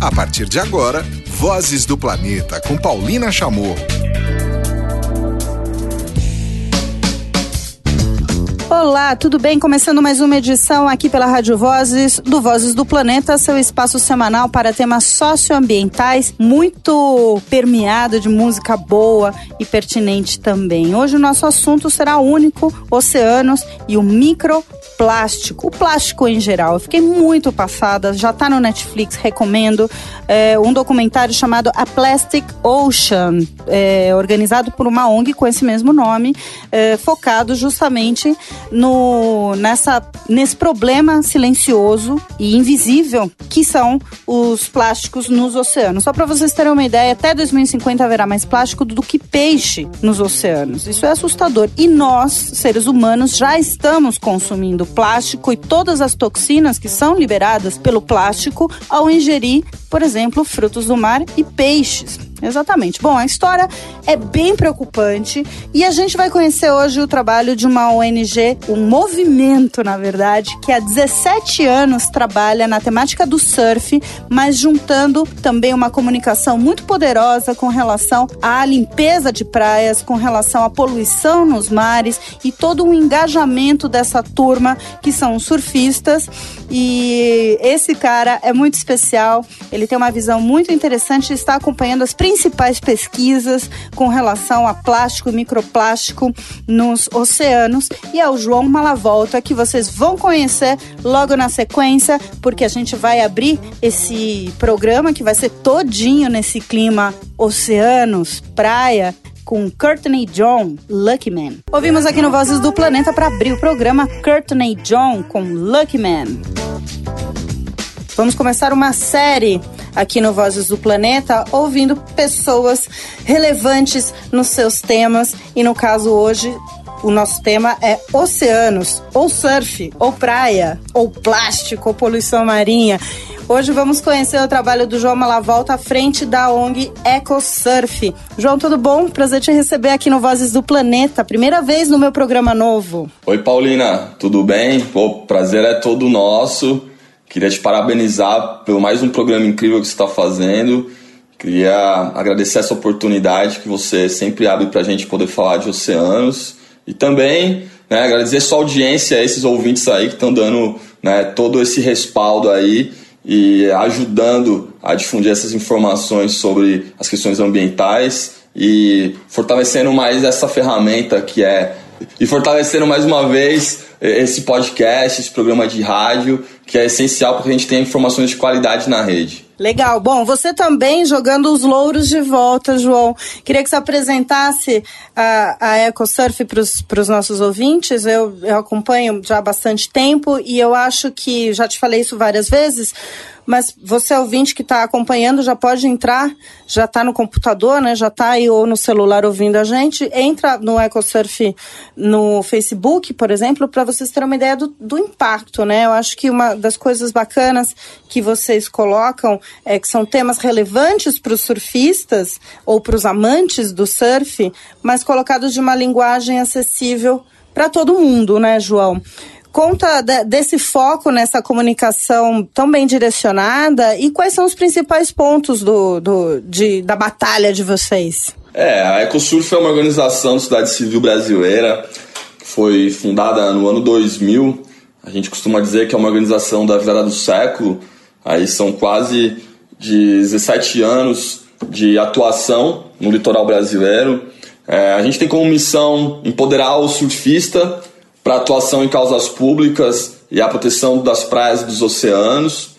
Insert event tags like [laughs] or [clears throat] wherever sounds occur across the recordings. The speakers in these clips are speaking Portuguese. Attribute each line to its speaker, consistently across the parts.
Speaker 1: A partir de agora, Vozes do Planeta com Paulina Chamorro.
Speaker 2: Olá, tudo bem? Começando mais uma edição aqui pela Rádio Vozes do Vozes do Planeta, seu espaço semanal para temas socioambientais, muito permeado de música boa e pertinente também. Hoje o nosso assunto será único: oceanos e o micro plástico, o plástico em geral. Eu fiquei muito passada, já está no Netflix, recomendo. É, um documentário chamado A Plastic Ocean, é, organizado por uma ONG com esse mesmo nome, é, focado justamente no, nessa, nesse problema silencioso e invisível que são os plásticos nos oceanos. Só para vocês terem uma ideia, até 2050 haverá mais plástico do que peixe nos oceanos. Isso é assustador. E nós, seres humanos, já estamos consumindo plástico e todas as toxinas que são liberadas pelo plástico ao ingerir, por exemplo, frutos do mar e peixes. Exatamente. Bom, a história é bem preocupante e a gente vai conhecer hoje o trabalho de uma ONG, um movimento, na verdade, que há 17 anos trabalha na temática do surf, mas juntando também uma comunicação muito poderosa com relação à limpeza de praias, com relação à poluição nos mares e todo um engajamento dessa turma que são surfistas. E esse cara é muito especial, ele tem uma visão muito interessante e está acompanhando as principais pesquisas com relação a plástico e microplástico nos oceanos e é o João Malavolta que vocês vão conhecer logo na sequência, porque a gente vai abrir esse programa que vai ser todinho nesse clima oceanos, praia, com Courtney John, Lucky Man. Ouvimos aqui no Vozes do Planeta para abrir o programa Courtney John com Lucky Man. Vamos começar uma série aqui no Vozes do Planeta, ouvindo pessoas relevantes nos seus temas. E no caso hoje, o nosso tema é oceanos, ou surf, ou praia, ou plástico, ou poluição marinha. Hoje vamos conhecer o trabalho do João Malavolta à frente da ONG EcoSurf. João, tudo bom? Prazer te receber aqui no Vozes do Planeta. Primeira vez no meu programa novo.
Speaker 3: Oi, Paulina. Tudo bem? O prazer é todo nosso. Queria te parabenizar pelo mais um programa incrível que você está fazendo. Queria agradecer essa oportunidade que você sempre abre para a gente poder falar de oceanos. E também né, agradecer sua audiência, esses ouvintes aí que estão dando né, todo esse respaldo aí e ajudando a difundir essas informações sobre as questões ambientais e fortalecendo mais essa ferramenta que é e fortalecendo mais uma vez esse podcast, esse programa de rádio, que é essencial para que a gente tenha informações de qualidade na rede.
Speaker 2: Legal. Bom, você também jogando os louros de volta, João. Queria que você apresentasse a, a EcoSurf para os nossos ouvintes. Eu, eu acompanho já há bastante tempo e eu acho que, já te falei isso várias vezes, mas você ouvinte que está acompanhando já pode entrar, já está no computador, né? Já está aí ou no celular ouvindo a gente. Entra no EcoSurf no Facebook, por exemplo, para vocês terem uma ideia do, do impacto, né? Eu acho que uma das coisas bacanas que vocês colocam é que são temas relevantes para os surfistas ou para os amantes do surf, mas colocados de uma linguagem acessível para todo mundo, né, João? Conta de, desse foco nessa comunicação tão bem direcionada e quais são os principais pontos do, do, de, da batalha de vocês?
Speaker 3: É, a EcoSurf é uma organização de cidade civil brasileira que foi fundada no ano 2000. A gente costuma dizer que é uma organização da virada do século. Aí são quase de 17 anos de atuação no litoral brasileiro. É, a gente tem como missão empoderar o surfista para atuação em causas públicas e a proteção das praias e dos oceanos.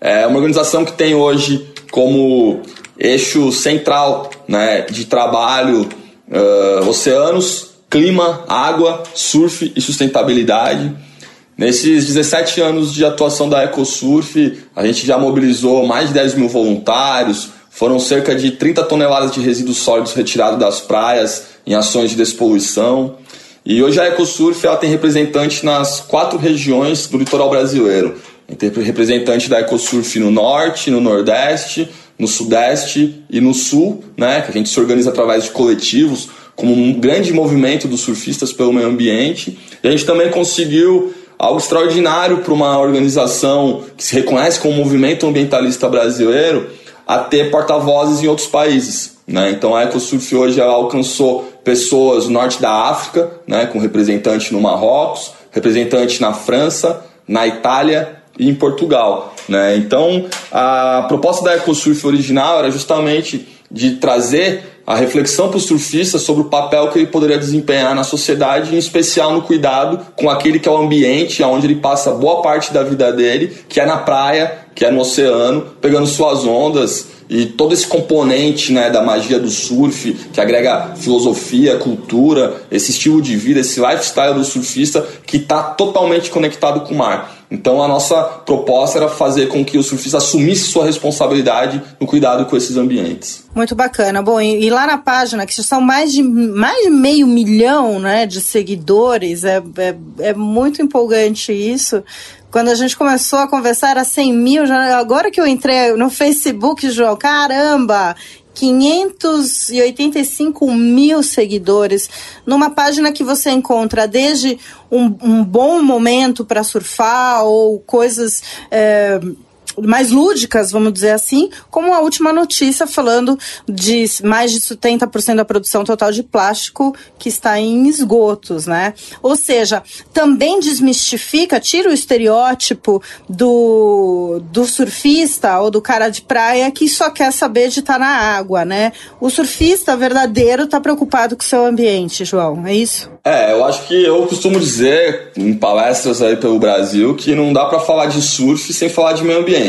Speaker 3: É uma organização que tem hoje como eixo central né, de trabalho uh, oceanos, clima, água, surf e sustentabilidade. Nesses 17 anos de atuação da EcoSurf, a gente já mobilizou mais de 10 mil voluntários, foram cerca de 30 toneladas de resíduos sólidos retirados das praias em ações de despoluição. E hoje a EcoSurf ela tem representante nas quatro regiões do litoral brasileiro. Tem representante da EcoSurf no norte, no nordeste, no sudeste e no sul, né, que a gente se organiza através de coletivos, como um grande movimento dos surfistas pelo meio ambiente. E a gente também conseguiu algo extraordinário para uma organização que se reconhece como movimento ambientalista brasileiro a ter porta-vozes em outros países. Né? Então a EcoSurf hoje alcançou pessoas no norte da África, né, com representante no Marrocos, representante na França, na Itália e em Portugal. Né? Então a proposta da EcoSurf original era justamente de trazer a reflexão para o surfista sobre o papel que ele poderia desempenhar na sociedade, em especial no cuidado com aquele que é o ambiente onde ele passa boa parte da vida dele, que é na praia, que é no oceano, pegando suas ondas e todo esse componente né, da magia do surf, que agrega filosofia, cultura, esse estilo de vida, esse lifestyle do surfista que está totalmente conectado com o mar. Então a nossa proposta era fazer com que o surfista assumisse sua responsabilidade no cuidado com esses ambientes.
Speaker 4: Muito bacana. Bom, e, e lá na página, que são mais de, mais de meio milhão né, de seguidores, é, é, é muito empolgante isso. Quando a gente começou a conversar, era 100 mil. Já, agora que eu entrei no Facebook, João, caramba! 585 mil seguidores numa página que você encontra desde um, um bom momento para surfar ou coisas. É, mais lúdicas, vamos dizer assim, como a última notícia falando de mais de 70% da produção total de plástico que está em esgotos, né? Ou seja, também desmistifica, tira o estereótipo do, do surfista ou do cara de praia que só quer saber de estar tá na água, né? O surfista verdadeiro está preocupado com o seu ambiente, João, é isso?
Speaker 3: É, eu acho que eu costumo dizer em palestras aí pelo Brasil que não dá para falar de surf sem falar de meio ambiente.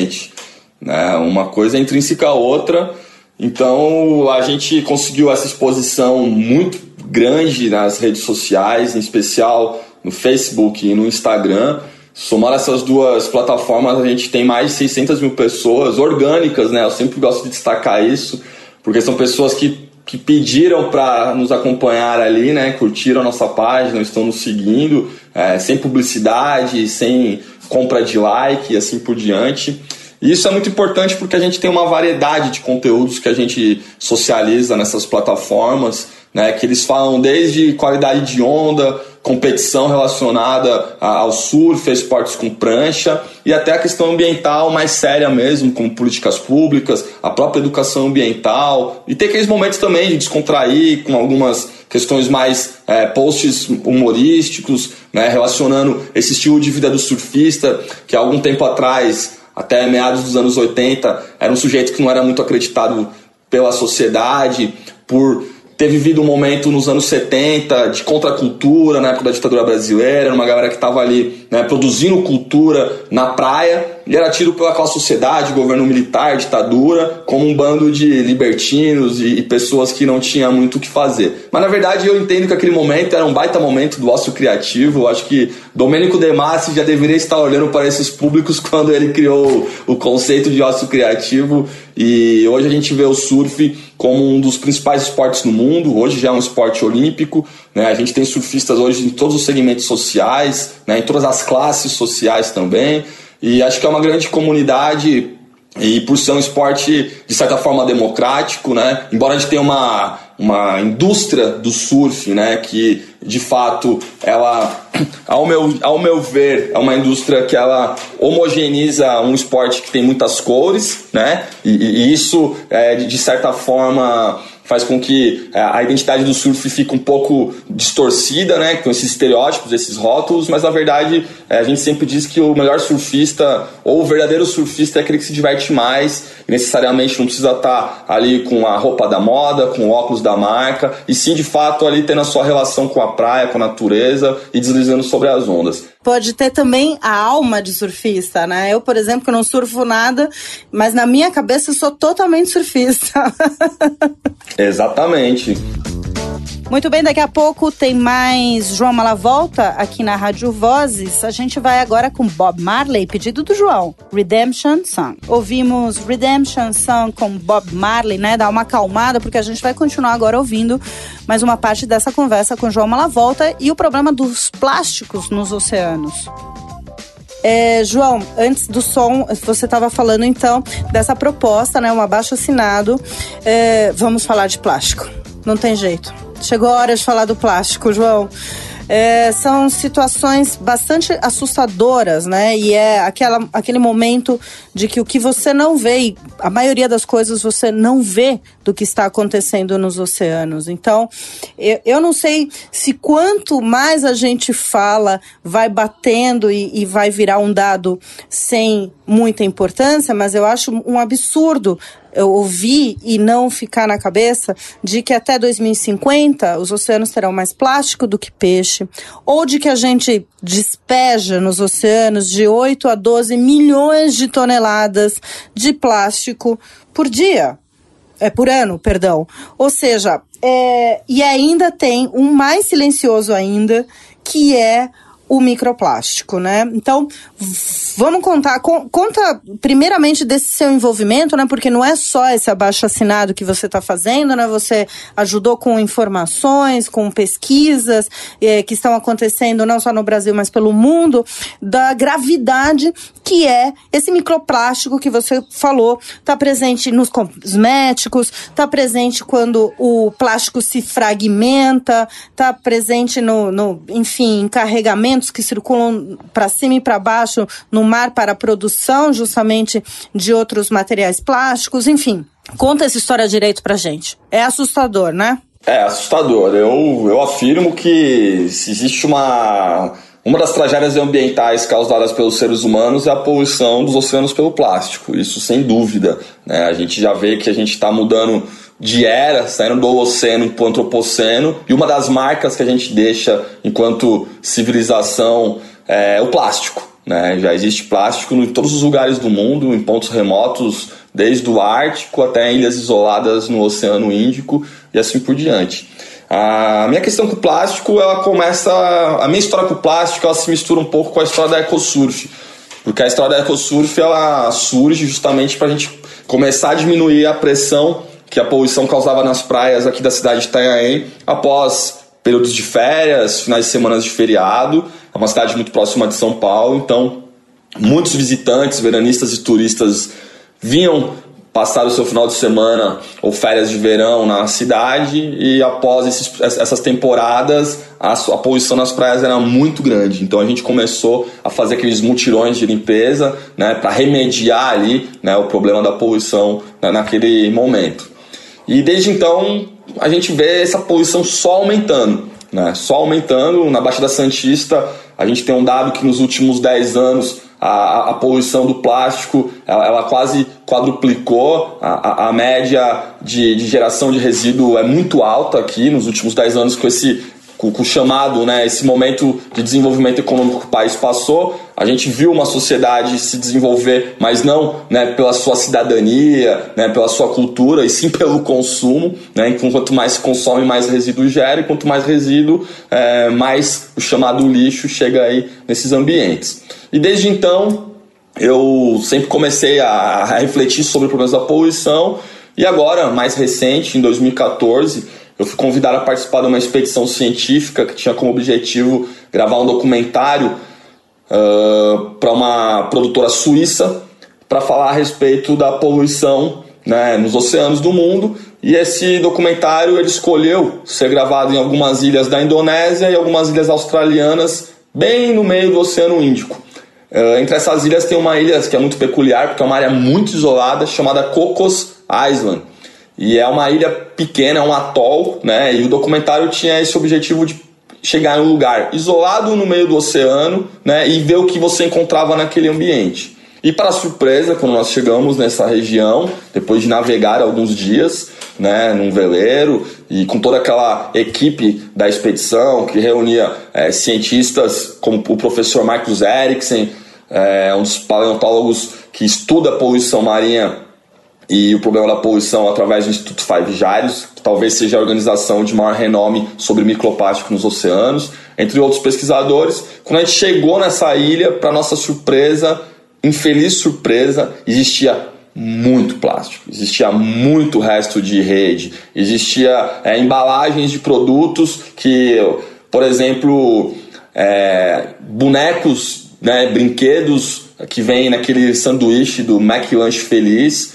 Speaker 3: Né? Uma coisa é intrínseca à outra. Então a gente conseguiu essa exposição muito grande nas redes sociais, em especial no Facebook e no Instagram. Somar essas duas plataformas, a gente tem mais de 600 mil pessoas orgânicas, né? Eu sempre gosto de destacar isso, porque são pessoas que que pediram para nos acompanhar ali, né? Curtiram a nossa página, estão nos seguindo, é, sem publicidade, sem compra de like e assim por diante. E isso é muito importante porque a gente tem uma variedade de conteúdos que a gente socializa nessas plataformas, né? Que eles falam desde qualidade de onda, competição relacionada ao surf, esportes com prancha e até a questão ambiental mais séria mesmo, como políticas públicas, a própria educação ambiental e ter aqueles momentos também de descontrair com algumas questões mais é, posts humorísticos, né, relacionando esse estilo de vida do surfista que há algum tempo atrás, até meados dos anos 80, era um sujeito que não era muito acreditado pela sociedade por ter vivido um momento nos anos 70 de contracultura, na época da ditadura brasileira, uma galera que estava ali né, produzindo cultura na praia, e era tido pela sociedade, governo militar, ditadura, como um bando de libertinos e, e pessoas que não tinham muito o que fazer. Mas na verdade eu entendo que aquele momento era um baita momento do ócio criativo. Eu acho que Domênico De Massi já deveria estar olhando para esses públicos [laughs] quando ele criou o conceito de ócio criativo. E hoje a gente vê o surf como um dos principais esportes no mundo. Hoje já é um esporte olímpico. Né? A gente tem surfistas hoje em todos os segmentos sociais, né? em todas as classes sociais também. E acho que é uma grande comunidade e por ser um esporte de certa forma democrático, né? Embora a gente tenha uma, uma indústria do surf, né? Que de fato ela, [clears throat] ao meu, ao meu ver, é uma indústria que ela homogeneiza um esporte que tem muitas cores, né? E, e isso é, de certa forma faz com que é, a identidade do surf fique um pouco distorcida, né, com esses estereótipos, esses rótulos, mas na verdade é, a gente sempre diz que o melhor surfista ou o verdadeiro surfista é aquele que se diverte mais e necessariamente não precisa estar ali com a roupa da moda, com o óculos da marca, e sim de fato ali tendo a sua relação com a praia, com a natureza e deslizando sobre as ondas
Speaker 4: pode ter também a alma de surfista, né? Eu, por exemplo, que não surfo nada, mas na minha cabeça eu sou totalmente surfista. [laughs]
Speaker 3: Exatamente.
Speaker 4: Muito bem, daqui a pouco tem mais João Malavolta aqui na Rádio Vozes. A gente vai agora com Bob Marley, pedido do João, Redemption Song. Ouvimos Redemption Song com Bob Marley, né? Dá uma acalmada, porque a gente vai continuar agora ouvindo mais uma parte dessa conversa com João Malavolta e o problema dos plásticos nos oceanos. É, João, antes do som, você estava falando então dessa proposta, né? Um abaixo assinado. É, vamos falar de plástico. Não tem jeito. Chegou a hora de falar do plástico, João. é, são situações bastante assustadoras, né? E é aquela, aquele momento de que o que você não vê, a maioria das coisas você não vê do que está acontecendo nos oceanos. Então, eu, eu não sei se quanto mais a gente fala, vai batendo e, e vai virar um dado sem muita importância, mas eu acho um absurdo eu ouvi e não ficar na cabeça de que até 2050 os oceanos terão mais plástico do que peixe, ou de que a gente despeja nos oceanos de 8 a 12 milhões de toneladas de plástico por dia. É por ano, perdão. Ou seja, é, e ainda tem um mais silencioso ainda, que é o microplástico, né? Então, vamos contar, conta primeiramente desse seu envolvimento, né? Porque não é só esse abaixo assinado que você está fazendo, né? Você ajudou com informações, com pesquisas eh, que estão acontecendo não só no Brasil, mas pelo mundo, da gravidade que é esse microplástico que você falou, está presente nos cosméticos, está presente quando o plástico se fragmenta, está presente no, no, enfim, que circulam para cima e para baixo no mar para a produção justamente de outros materiais plásticos, enfim. Conta essa história direito pra gente. É assustador, né?
Speaker 3: É assustador. Eu, eu afirmo que se existe uma uma das tragédias ambientais causadas pelos seres humanos é a poluição dos oceanos pelo plástico, isso sem dúvida. Né? A gente já vê que a gente está mudando de era, saindo do Holoceno para o Antropoceno, e uma das marcas que a gente deixa enquanto civilização é o plástico. Né? Já existe plástico em todos os lugares do mundo, em pontos remotos, desde o Ártico até ilhas isoladas no Oceano Índico e assim por diante. A minha questão com o plástico, ela começa. A minha história com o plástico, ela se mistura um pouco com a história da EcoSurf. Porque a história da EcoSurf, ela surge justamente para a gente começar a diminuir a pressão que a poluição causava nas praias aqui da cidade de Itanhaém após períodos de férias, finais de semana de feriado. É uma cidade muito próxima de São Paulo, então muitos visitantes, veranistas e turistas vinham passar o seu final de semana ou férias de verão na cidade e após esses, essas temporadas a, a, poluição nas praias era muito grande. Então a gente começou a fazer aqueles mutirões de limpeza né, para remediar ali né, o problema da poluição né, naquele momento. E desde então a gente vê essa poluição só aumentando. Né, só aumentando. Na Baixada Santista a gente tem um dado que nos últimos 10 anos a, a, poluição do plástico ela, ela quase quadruplicou, a, a, a média de, de, geração de resíduo é muito alta aqui nos últimos 10 anos com esse com, com chamado, né, esse momento de desenvolvimento econômico que o país passou, a gente viu uma sociedade se desenvolver, mas não né, pela sua cidadania, né, pela sua cultura, e sim pelo consumo. Né, quanto mais se consome, mais resíduo gera, e quanto mais resíduo, é, mais o chamado lixo chega aí nesses ambientes. E desde então, eu sempre comecei a, refletir sobre problemas da poluição, e agora, mais recente, em 2014, eu fui convidado a participar de uma expedição científica que tinha como objetivo gravar um documentário uh, para uma produtora suíça para falar a respeito da poluição né, nos oceanos do mundo. E esse documentário ele escolheu ser gravado em algumas ilhas da Indonésia e algumas ilhas australianas, bem no meio do Oceano Índico. Uh, entre essas ilhas tem uma ilha que é muito peculiar, porque é uma área muito isolada, chamada Cocos Island. E é uma ilha pequena, é um atol, né? E o documentário tinha esse objetivo de chegar em um lugar isolado no meio do oceano, né? E ver o que você encontrava naquele ambiente. E para surpresa, quando nós chegamos nessa região, depois de navegar alguns dias, né, num veleiro e com toda aquela equipe da expedição que reunia é, cientistas como o professor Marcos Eriksen, é, um dos paleontólogos que estuda a poluição marinha e o problema da poluição através do Instituto Five Gyres, que talvez seja a organização de maior renome sobre microplástico nos oceanos, entre outros pesquisadores. Quando a gente chegou nessa ilha, para nossa surpresa, infeliz surpresa, existia muito plástico, existia muito resto de rede, existia é, embalagens de produtos que, por exemplo, é, bonecos, né, brinquedos que vêm naquele sanduíche do Mac Lunch Feliz,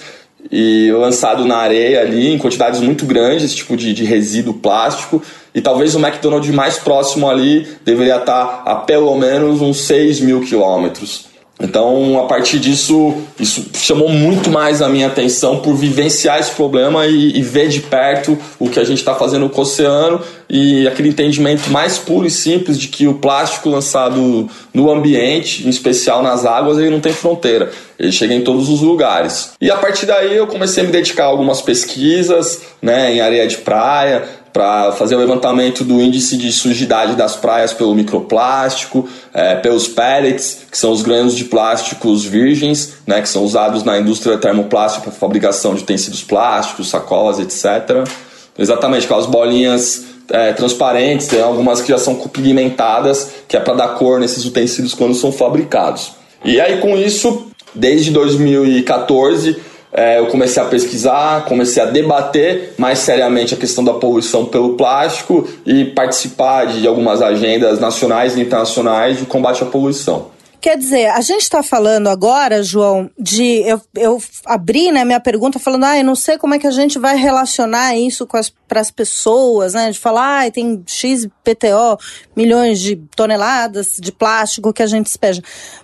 Speaker 3: e lançado na areia ali em quantidades muito grandes, esse tipo de, de resíduo plástico. E talvez o McDonald's mais próximo ali deveria estar a pelo menos uns 6 mil quilômetros. Então, a partir disso, isso chamou muito mais a minha atenção por vivenciar esse problema e, e ver de perto o que a gente está fazendo com o oceano e aquele entendimento mais puro e simples de que o plástico lançado no ambiente, em especial nas águas, ele não tem fronteira. Ele chega em todos os lugares. E a partir daí eu comecei a me dedicar a algumas pesquisas né, em areia de praia, para fazer o levantamento do índice de sujidade das praias pelo microplástico, é, pelos pellets, que são os grãos de plásticos virgens, né, que são usados na indústria termoplástica para fabricação de tecidos plásticos, sacolas, etc. Exatamente, aquelas bolinhas é, transparentes, tem algumas que já são pigmentadas, que é para dar cor nesses utensílios quando são fabricados. E aí com isso, desde 2014 é, eu comecei a pesquisar, comecei a debater mais seriamente a questão da poluição pelo plástico e participar de algumas agendas nacionais e internacionais de combate à poluição.
Speaker 4: Quer dizer, a gente está falando agora, João, de. Eu, eu abri né, minha pergunta falando, ah, eu não sei como é que a gente vai relacionar isso para as pessoas, né? De falar, ah, tem X PTO, milhões de toneladas de plástico que a gente despeja.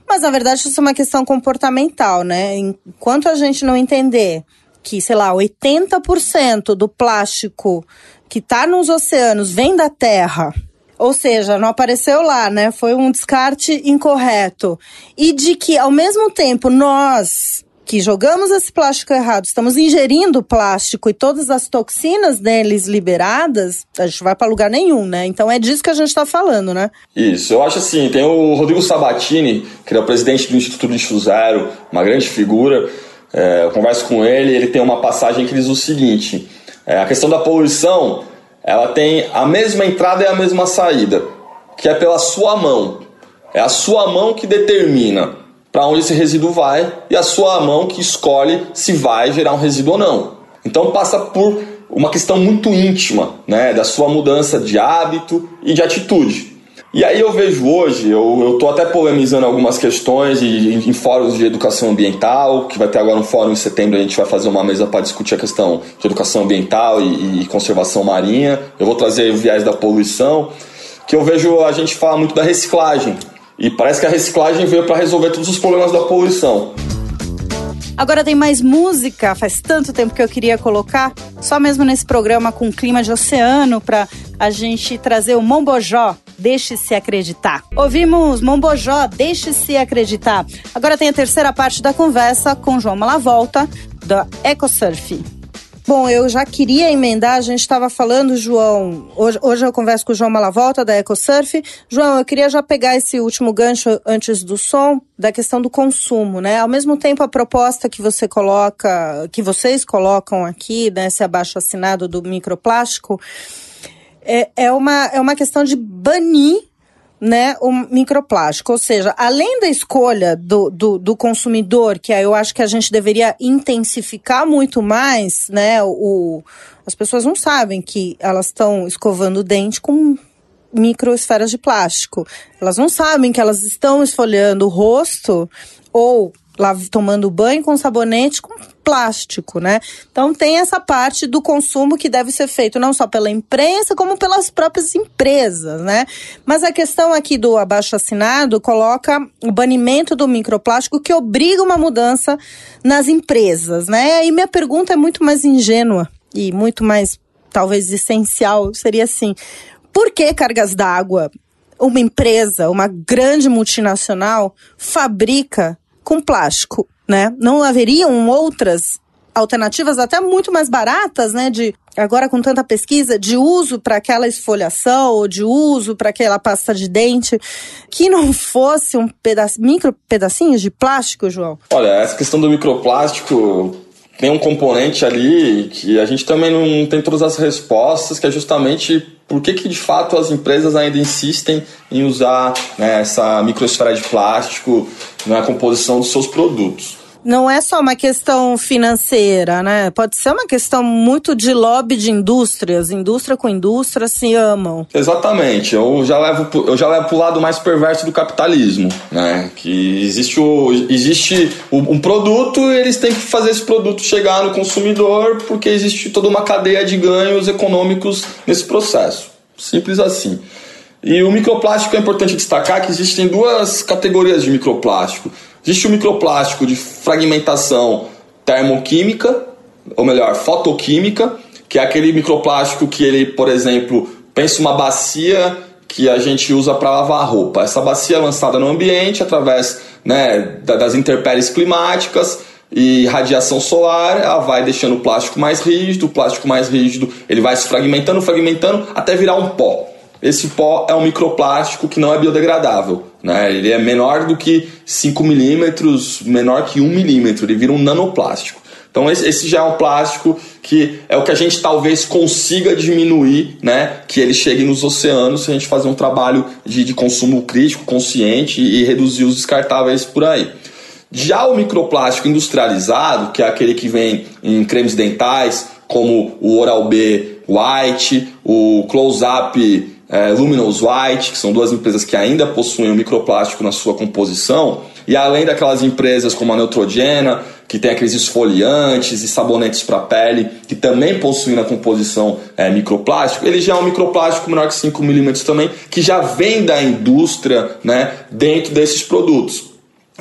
Speaker 4: Mas, na verdade, isso é uma questão comportamental, né? Enquanto a gente não entender que, sei lá, 80% do plástico que está nos oceanos vem da terra ou seja, não apareceu lá, né? Foi um descarte incorreto. E de que, ao mesmo tempo, nós que jogamos esse plástico errado, estamos ingerindo plástico e todas as toxinas deles liberadas, a gente vai para lugar nenhum, né? Então é disso que a gente está falando, né?
Speaker 3: Isso, eu acho assim, tem o Rodrigo Sabatini, que é o presidente do Instituto Lixo Zero, uma grande figura, é, eu converso com ele, ele tem uma passagem que diz o seguinte, é, a questão da poluição ela tem a mesma entrada e a mesma saída, que é pela sua mão. É a sua mão que determina para onde esse resíduo vai e a sua mão que escolhe se vai gerar um resíduo ou não. Então passa por uma questão muito íntima, né, da sua mudança de hábito e de atitude. E aí eu vejo hoje, eu estou até polemizando algumas questões e, em, fóruns de educação ambiental, que vai ter agora um fórum em setembro, a gente vai fazer uma mesa para discutir a questão de educação ambiental e, e, conservação marinha. Eu vou trazer o viés da poluição, que eu vejo a gente fala muito da reciclagem. E parece que a reciclagem veio para resolver todos os problemas da poluição.
Speaker 4: Agora tem mais música, faz tanto tempo que eu queria colocar, só mesmo nesse programa com clima de oceano, para a gente trazer o Mombojó, Deixe-se Acreditar. Ouvimos Mombojó, Deixe-se Acreditar. Agora tem a terceira parte da conversa com João Malavolta, da EcoSurf. Bom, eu já queria emendar, a gente estava falando, João, hoje, hoje eu converso com o João Malavolta, da EcoSurf. João, eu queria já pegar esse último gancho antes do som, da questão do consumo, né? Ao mesmo tempo, a proposta que você coloca, que vocês colocam aqui, né, esse abaixo assinado do microplástico, é, é, uma, é uma questão de banir né, o microplástico. Ou seja, além da escolha do, do, do, consumidor, que eu acho que a gente deveria intensificar muito mais, né? O, as pessoas não sabem que elas estão escovando o dente com microesferas de plástico. Elas não sabem que elas estão esfoliando o rosto ou tomando banho com sabonete com plástico, né? Então tem essa parte do consumo que deve ser feito não só pela imprensa, como pelas próprias empresas, né? Mas a questão aqui do abaixo assinado coloca o banimento do microplástico que obriga uma mudança nas empresas, né? E minha pergunta é muito mais ingênua e muito mais talvez essencial, seria assim: por que cargas d'água uma empresa, uma grande multinacional, fabrica com plástico, né? Não haveriam outras alternativas até muito mais baratas, né, de agora com tanta pesquisa de uso para aquela esfoliação ou de uso para aquela pasta de dente que não [laughs] fosse um pedaço, micro pedacinhos de plástico, João?
Speaker 3: Olha, essa questão do microplástico tem um componente ali que a gente também não tem todas as respostas, que é justamente por que, que de fato as empresas ainda insistem em usar né, essa microesfera de plástico na composição dos seus produtos.
Speaker 4: Não é só uma questão financeira, né? Pode ser uma questão muito de lobby de indústrias. Indústria com indústria se amam.
Speaker 3: Exatamente. Eu já levo, eu já levo pro lado mais perverso do capitalismo, né? Que existe, o, existe um produto e eles têm que fazer esse produto chegar no consumidor porque existe toda uma cadeia de ganhos econômicos nesse processo. Simples assim. E o microplástico é importante destacar que existem duas categorias de microplástico. Existe o microplástico de fragmentação termoquímica, ou melhor, fotoquímica, que é aquele microplástico que ele, por exemplo, pensa uma bacia que a gente usa para lavar roupa. Essa bacia é lançada no ambiente através né, das intempéries climáticas e radiação solar, ela vai deixando o plástico mais rígido, o plástico mais rígido ele vai se fragmentando, fragmentando até virar um pó. Esse pó é um microplástico que não é biodegradável. Né? Ele é menor do que 5 milímetros, menor que 1 milímetro, ele vira um nanoplástico. Então esse, já é um plástico que é o que a gente talvez consiga diminuir, né? Que ele chegue nos oceanos se a gente fazer um trabalho de, de consumo crítico, consciente e, e reduzir os descartáveis por aí. Já o microplástico industrializado, que é aquele que vem em cremes dentais, como o Oral-B White, o Close-Up é, Luminous White, que são duas empresas que ainda possuem o microplástico na sua composição, e além daquelas empresas como a Neutrogena, que tem aqueles esfoliantes e sabonetes para pele, que também possuem na composição é, microplástico, ele já é um microplástico menor que 5 milímetros também, que já vem da indústria né, dentro desses produtos.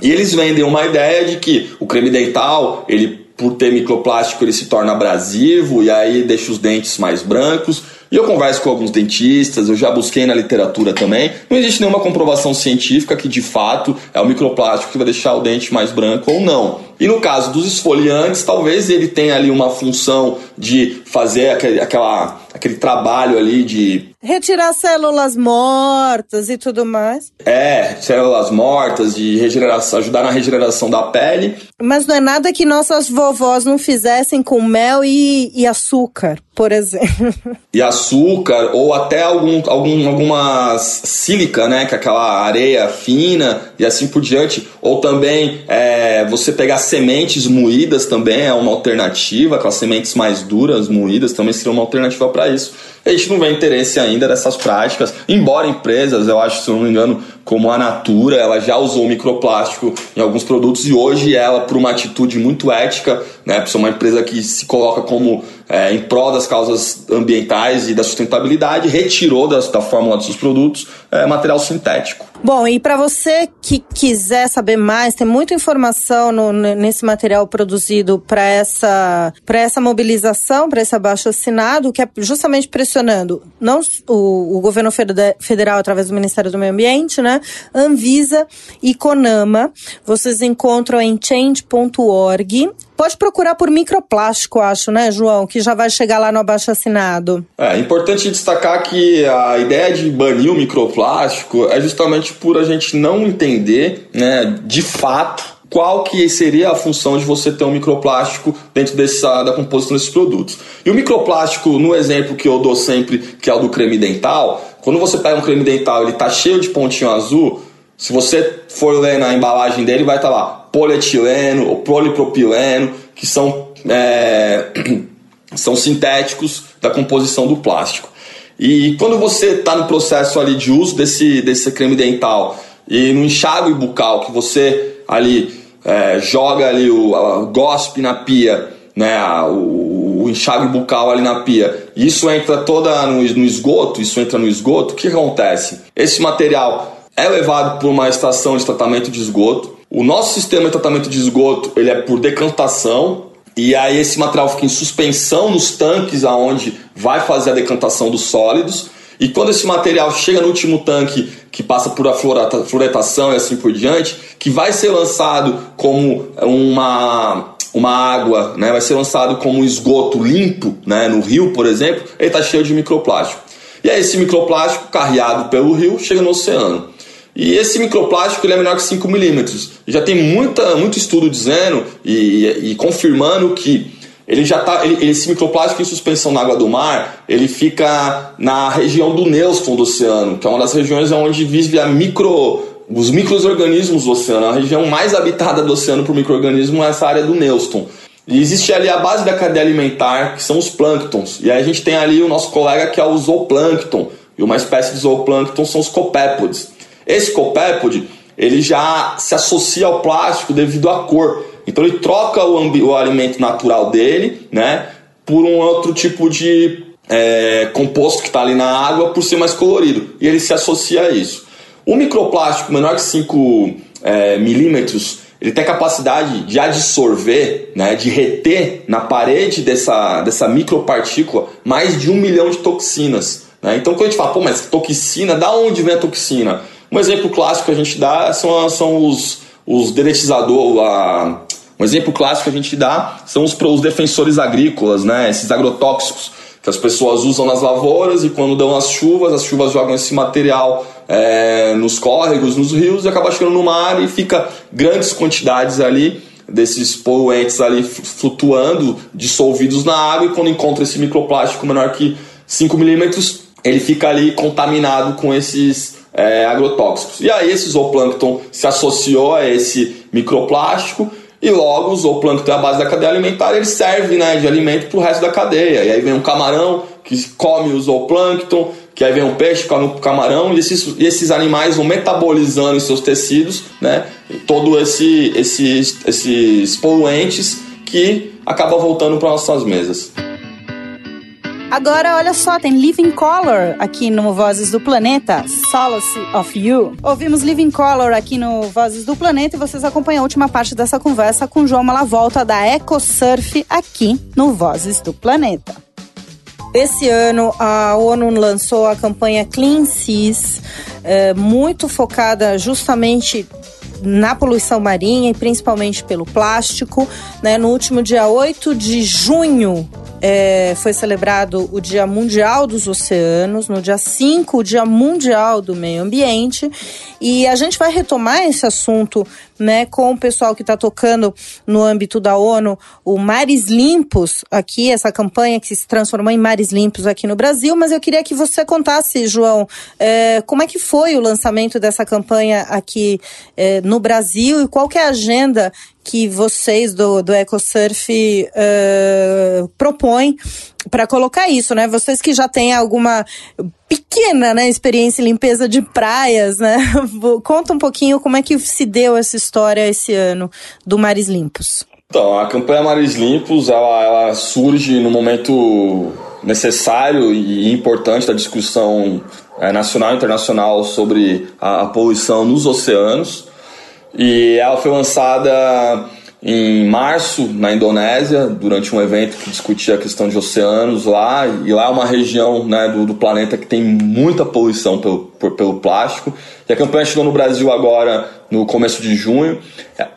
Speaker 3: E eles vendem uma ideia de que o creme dental, ele por ter microplástico, ele se torna abrasivo e aí deixa os dentes mais brancos e eu converso com alguns dentistas, eu já busquei na literatura também. Não existe nenhuma comprovação científica que de fato é o microplástico que vai deixar o dente mais branco ou não. E no caso dos esfoliantes, talvez ele tenha ali uma função de fazer aquele, aquela, aquele trabalho ali de.
Speaker 4: Retirar células mortas e tudo mais.
Speaker 3: É, células mortas, de regeneração, ajudar na regeneração da pele.
Speaker 4: Mas não é nada que nossas vovós não fizessem com mel e, e açúcar, por exemplo. [laughs]
Speaker 3: E açúcar, ou até algum, algum, algumas sílica, né? Que é aquela areia fina e assim por diante. Ou também é, você pegar sementes moídas também é uma alternativa, aquelas sementes mais duras, moídas, também seriam uma alternativa para isso. A gente não vê interesse ainda dessas práticas, embora empresas, eu acho, se não me engano, como a Natura, ela já usou microplástico em alguns produtos e hoje ela, por uma atitude muito ética, né, por ser uma empresa que se coloca como é, em prol das causas ambientais e da sustentabilidade, retirou das, da fórmula dos seus produtos é, material sintético.
Speaker 4: Bom, e para você que quiser saber mais, tem muita informação no, nesse material produzido para essa, essa mobilização, para esse abaixo assinado, que é justamente pressionando não o, o governo federal através do Ministério do Meio Ambiente, né? Anvisa e Conama. Vocês encontram em change.org. Pode procurar por microplástico, acho, né, João? Que já vai chegar lá no abaixo assinado.
Speaker 3: É importante destacar que a ideia de banir o microplástico é justamente por a gente não entender, né, de fato qual que seria a função de você ter um microplástico dentro dessa, da composição desses produtos. E o microplástico, no exemplo que eu dou sempre, que é o do creme dental, quando você pega um creme dental ele está cheio de pontinho azul, se você for ler na embalagem dele, vai estar tá lá polietileno ou polipropileno, que são, é, [clears throat] são sintéticos da composição do plástico. E quando você está no processo ali de uso desse, desse creme dental e no enxágue bucal, que você ali é, joga ali o a, gospe na pia, né, a, o, o enxágue bucal ali na pia, isso entra toda no, no esgoto, isso entra no esgoto, o que acontece? Esse material é levado por uma estação de tratamento de esgoto. O nosso sistema de tratamento de esgoto ele é por decantação e aí esse material fica em suspensão nos tanques aonde vai fazer a decantação dos sólidos. E quando esse material chega no último tanque, que passa por a floretação e assim por diante, que vai ser lançado como uma, uma água, né? vai ser lançado como um esgoto limpo né? no rio, por exemplo, ele está cheio de microplástico. E aí esse microplástico, carreado pelo rio, chega no oceano. E esse microplástico ele é menor que 5 milímetros. Já tem muita, muito estudo dizendo e, e confirmando que ele já tá, ele, esse microplástico em suspensão na água do mar, ele fica na região do nêustron do oceano, que é uma das regiões onde vive a micro os micro-organismos do oceano. A região mais habitada do oceano por micro-organismo é essa área do Neuston. E existe ali a base da cadeia alimentar, que são os plânctons. E aí a gente tem ali o nosso colega que é o zooplâncton. E uma espécie de zooplâncton são os copépodes. Esse copépode, ele já se associa ao plástico devido à cor. Então ele troca o, o alimento natural dele, né, por um outro tipo de é, composto que está ali na água por ser mais colorido. E ele se associa a isso. O microplástico menor que 5 é, milímetros, ele tem a capacidade de absorver, né, de reter na parede dessa, dessa micropartícula mais de um milhão de toxinas. Né? Então quando a gente fala, pô, mas toxina, da onde vem a toxina? Um exemplo clássico que a gente dá são, são os, os dedetizadores, um exemplo clássico que a gente dá são os, os defensores agrícolas, né? esses agrotóxicos que as pessoas usam nas lavouras e quando dão as chuvas, as chuvas jogam esse material é, nos córregos, nos rios e acaba chegando no mar e fica grandes quantidades ali desses poluentes ali flutuando, dissolvidos na água e quando encontra esse microplástico menor que 5 milímetros, ele fica ali contaminado com esses é, agrotóxicos. E aí esse zooplâncton se associou a esse microplástico e logo o zooplâncton é a base da cadeia alimentar, ele serve né, de alimento para o resto da cadeia. E aí vem um camarão que come o zooplâncton, que aí vem um peixe come o camarão, e esses, e esses animais vão metabolizando em seus tecidos né, todo esse, esses, esses poluentes que acabam voltando para nossas mesas.
Speaker 4: Agora, olha só, tem Living Color aqui no Vozes do Planeta, Solace of You. Ouvimos Living Color aqui no Vozes do Planeta e vocês acompanham a última parte dessa conversa com João Malavolta da EcoSurf aqui no Vozes do Planeta. Esse ano, a ONU lançou a campanha Clean Seas, é, muito focada justamente na poluição marinha e principalmente pelo plástico. Né? No último dia 8 de junho, é, foi celebrado o Dia Mundial dos Oceanos, no dia 5, o Dia Mundial do Meio Ambiente. E a gente vai retomar esse assunto né, com o pessoal que está tocando no âmbito da ONU, o Mares Limpos, aqui, essa campanha que se transformou em Mares Limpos aqui no Brasil. Mas eu queria que você contasse, João, é, como é que foi o lançamento dessa campanha aqui é, no Brasil e qual que é a agenda que vocês do, do EcoSurf uh, propõem para colocar isso, né? Vocês que já têm alguma pequena né, experiência em limpeza de praias, né? [laughs] Conta um pouquinho como é que se deu essa história esse ano do Mares Limpos.
Speaker 3: Então, a campanha Mares Limpos, ela, ela surge no momento necessário e importante da discussão é, nacional e internacional sobre a, a poluição nos oceanos. E ela foi lançada em março na Indonésia, durante um evento que discutia a questão de oceanos lá. E lá é uma região né, do, do planeta que tem muita poluição pelo, por, pelo plástico. E a campanha chegou no Brasil agora no começo de junho.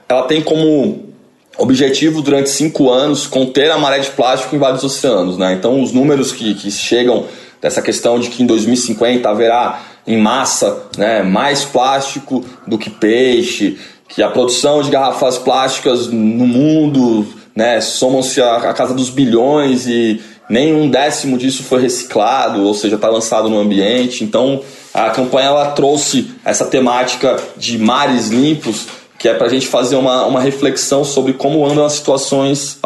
Speaker 3: Ela tem como objetivo durante cinco anos conter a maré de plástico em vários oceanos. Né? Então os números que, que chegam dessa questão de que em 2050 haverá em massa, né, mais plástico do que peixe, que a produção de garrafas plásticas no mundo, né, somam-se a, casa dos bilhões e nem um décimo disso foi reciclado, ou seja, está lançado no ambiente. Então, a campanha ela trouxe essa temática de mares limpos, que é para a gente fazer uma, uma reflexão sobre como andam as situações,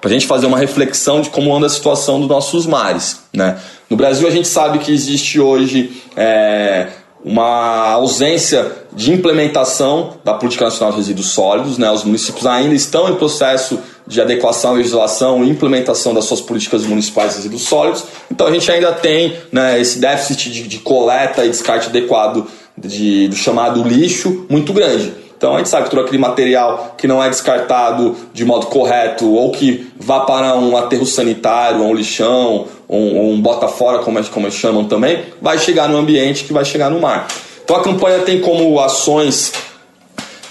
Speaker 3: para a gente fazer uma reflexão de como anda a situação dos nossos mares, né? No Brasil, a gente sabe que existe hoje é, uma ausência de implementação da Política Nacional de Resíduos Sólidos. Né? Os municípios ainda estão em processo de adequação à legislação e implementação das suas políticas municipais de resíduos sólidos. Então, a gente ainda tem né, esse déficit de, de coleta e descarte adequado de, do chamado lixo muito grande. Então a gente sabe que todo aquele material que não é descartado de modo correto ou que vá para um aterro sanitário, um lixão, ou um, bota fora, como, é, como eles chamam também, vai chegar no ambiente que vai chegar no mar. Então a campanha tem como ações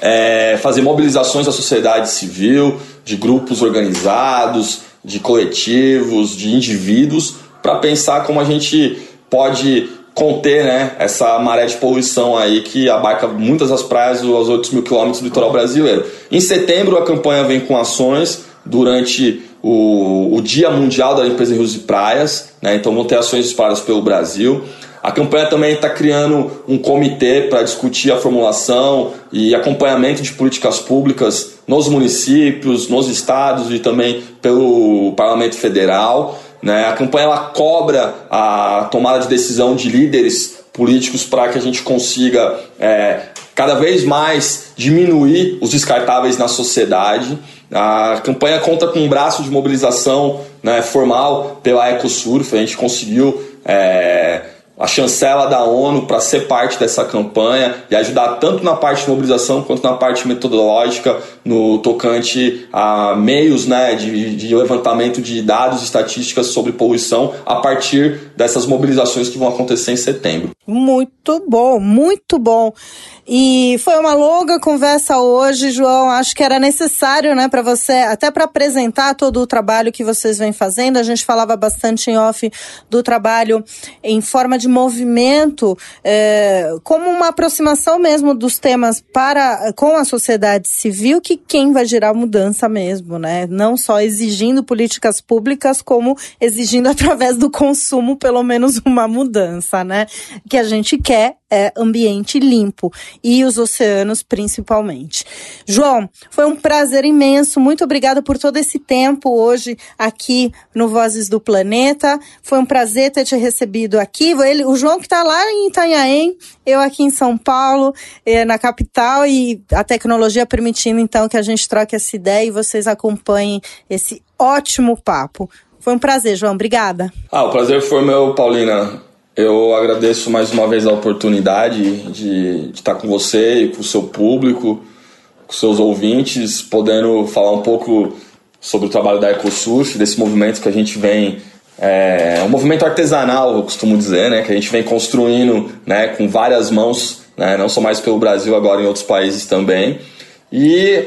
Speaker 3: é, fazer mobilizações da sociedade civil, de grupos organizados, de coletivos, de indivíduos, para pensar como a gente pode conter né, essa maré de poluição aí que abarca muitas das praias aos 8 mil quilômetros do litoral brasileiro. Em setembro, a campanha vem com ações durante o, o Dia Mundial da Limpeza em Rios e Praias, né, então vão ter ações espalhadas pelo Brasil. A campanha também está criando um comitê para discutir a formulação e acompanhamento de políticas públicas nos municípios, nos estados e também pelo Parlamento Federal. Né? A campanha ela cobra a tomada de decisão de líderes políticos para que a gente consiga é, cada vez mais diminuir os descartáveis na sociedade. A campanha conta com um braço de mobilização né, formal pela EcoSurf, a gente conseguiu é, a chancela da ONU para ser parte dessa campanha e ajudar tanto na parte de mobilização quanto na parte metodológica no tocante a meios né, de, de levantamento de dados e estatísticas sobre poluição a partir dessas mobilizações que vão acontecer em setembro.
Speaker 4: Muito bom, muito bom. E foi uma longa conversa hoje, João. Acho que era necessário, né, para você, até para apresentar todo o trabalho que vocês vêm fazendo. A gente falava bastante em off do trabalho em forma de movimento, é, como uma aproximação mesmo dos temas para com a sociedade civil, que quem vai gerar mudança mesmo, né? Não só exigindo políticas públicas, como exigindo [laughs] através do consumo pelo menos uma mudança, né? Que a gente quer é ambiente limpo e os oceanos principalmente. João, foi um prazer imenso. Muito obrigada por todo esse tempo hoje aqui no Vozes do Planeta. Foi um prazer ter te recebido aqui. O João que está lá em Itanhaém, eu aqui em São Paulo, eh, na capital, e a tecnologia permitindo então que a gente troque essa ideia e vocês acompanhem esse ótimo papo. Foi um prazer, João. Obrigada.
Speaker 3: Ah, o prazer foi meu, Paulina. Eu agradeço mais uma vez a oportunidade de, de estar com você e com o seu público, com seus ouvintes, podendo falar um pouco sobre o trabalho da EcoSurf, desse movimento que a gente vem é um movimento artesanal, eu costumo dizer, né, que a gente vem construindo né, com várias mãos, né, não só mais pelo Brasil, agora em outros países também. E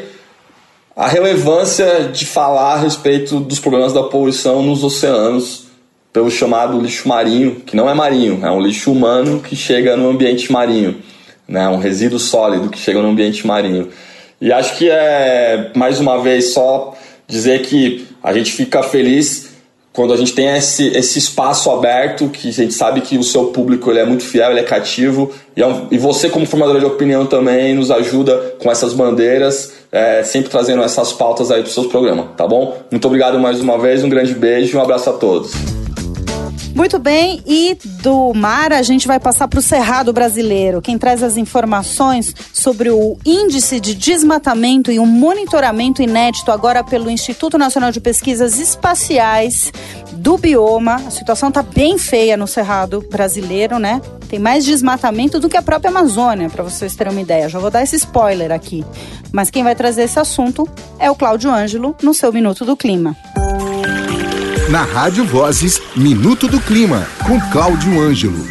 Speaker 3: a relevância de falar a respeito dos problemas da poluição nos oceanos pelo chamado lixo marinho, que não é marinho, é um lixo humano que chega no ambiente marinho, né? um resíduo sólido que chega no ambiente marinho. E acho que é, mais uma vez, só dizer que a gente fica feliz quando a gente tem esse, esse espaço aberto, que a gente sabe que o seu público ele é muito fiel, ele é cativo, e, é um, e você, como formador de opinião, também nos ajuda com essas bandeiras, é, sempre trazendo essas pautas aí para os seus programas, tá bom? Muito obrigado mais uma vez, um grande beijo e um abraço a todos.
Speaker 4: Muito bem, e do mar a gente vai passar para o Cerrado brasileiro. Quem traz as informações sobre o índice de desmatamento e um monitoramento inédito agora pelo Instituto Nacional de Pesquisas Espaciais do Bioma. A situação está bem feia no Cerrado brasileiro, né? Tem mais desmatamento do que a própria Amazônia, para vocês terem uma ideia. Já vou dar esse spoiler aqui. Mas quem vai trazer esse assunto é o Cláudio Ângelo no seu Minuto do Clima.
Speaker 1: Na Rádio Vozes, Minuto do Clima, com Cláudio Ângelo.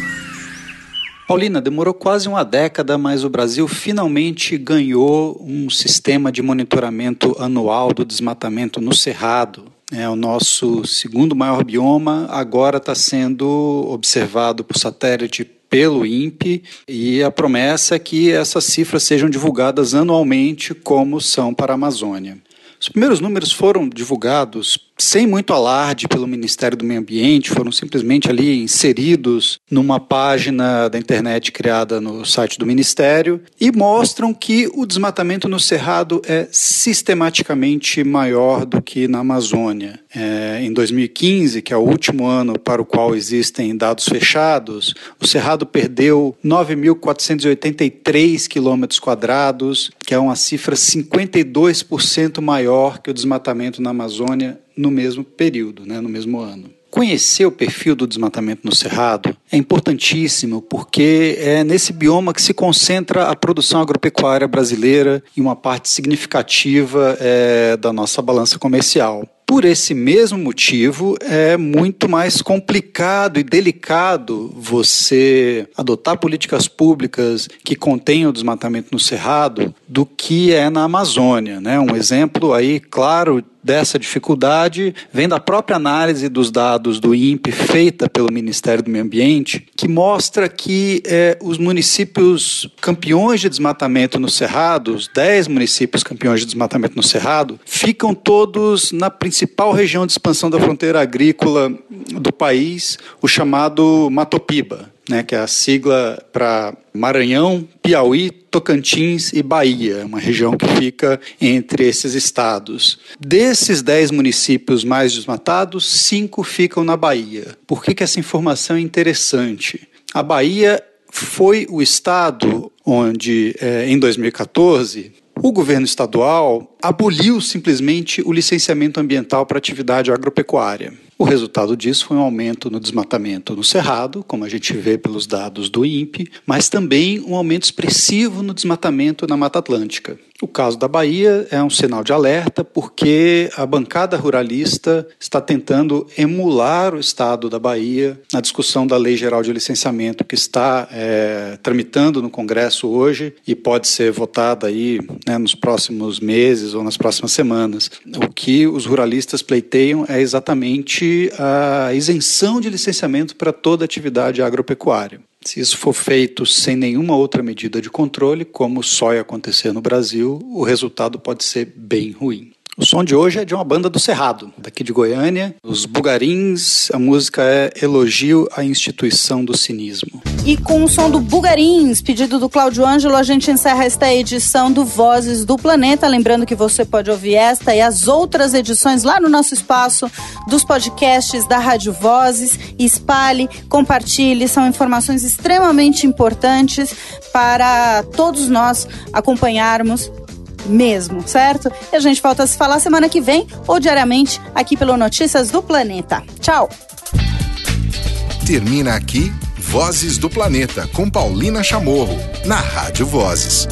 Speaker 5: Paulina, demorou quase uma década, mas o Brasil finalmente ganhou um sistema de monitoramento anual do desmatamento no Cerrado. É o nosso segundo maior bioma, agora está sendo observado por satélite pelo INPE e a promessa é que essas cifras sejam divulgadas anualmente, como são para a Amazônia. Os primeiros números foram divulgados sem muito alarde pelo Ministério do Meio Ambiente, foram simplesmente ali inseridos numa página da internet criada no site do Ministério e mostram que o desmatamento no Cerrado é sistematicamente maior do que na Amazônia. É, em 2015, que é o último ano para o qual existem dados fechados, o Cerrado perdeu 9.483 quilômetros quadrados, que é uma cifra 52% maior que o desmatamento na Amazônia no mesmo período, né, no mesmo ano. Conhecer o perfil do desmatamento no Cerrado é importantíssimo porque é nesse bioma que se concentra a produção agropecuária brasileira e uma parte significativa é, da nossa balança comercial. Por esse mesmo motivo, é muito mais complicado e delicado você adotar políticas públicas que contenham o desmatamento no Cerrado do que é na Amazônia. Né? Um exemplo aí claro dessa dificuldade vem da própria análise dos dados do INPE feita pelo Ministério do Meio Ambiente, que mostra que é, os municípios campeões de desmatamento no Cerrado, os 10 municípios campeões de desmatamento no Cerrado, ficam todos na principal região de expansão da fronteira agrícola do país, o chamado Matopiba. né, que é a sigla para Maranhão, Piauí, Tocantins e Bahia, uma região que fica entre esses estados. Desses 10 municípios mais desmatados, cinco ficam na Bahia. Por que, que essa informação é interessante? A Bahia foi o estado onde, é, em 2014, o governo estadual aboliu simplesmente o licenciamento ambiental para atividade agropecuária. O resultado disso foi um aumento no desmatamento no Cerrado, como a gente vê pelos dados do INPE, mas também um aumento expressivo no desmatamento na Mata Atlântica. O caso da Bahia é um sinal de alerta porque a bancada ruralista está tentando emular o estado da Bahia na discussão da Lei Geral de Licenciamento que está é, tramitando no Congresso hoje e pode ser votada aí né, nos próximos meses ou nas próximas semanas. O que os ruralistas pleiteiam é exatamente a isenção de licenciamento para toda atividade agropecuária. Se isso for feito sem nenhuma outra medida de controle, como só ia acontecer no Brasil, o resultado pode ser bem ruim. O som de hoje é de uma banda do Cerrado, daqui de Goiânia, os Bugarins. A música é Elogio à Instituição do Cinismo.
Speaker 2: E com o som do Bugarins, pedido do Cláudio Ângelo, a gente encerra esta edição do Vozes do Planeta. Lembrando que você pode ouvir esta e as outras edições lá no nosso espaço dos podcasts da Rádio Vozes. Espalhe, compartilhe, são informações extremamente importantes para todos nós acompanharmos mesmo, certo? E a gente volta a se falar semana que vem ou diariamente aqui pelo Notícias do Planeta. Tchau!
Speaker 1: Termina aqui Vozes do Planeta com Paulina Chamorro, na Rádio Vozes.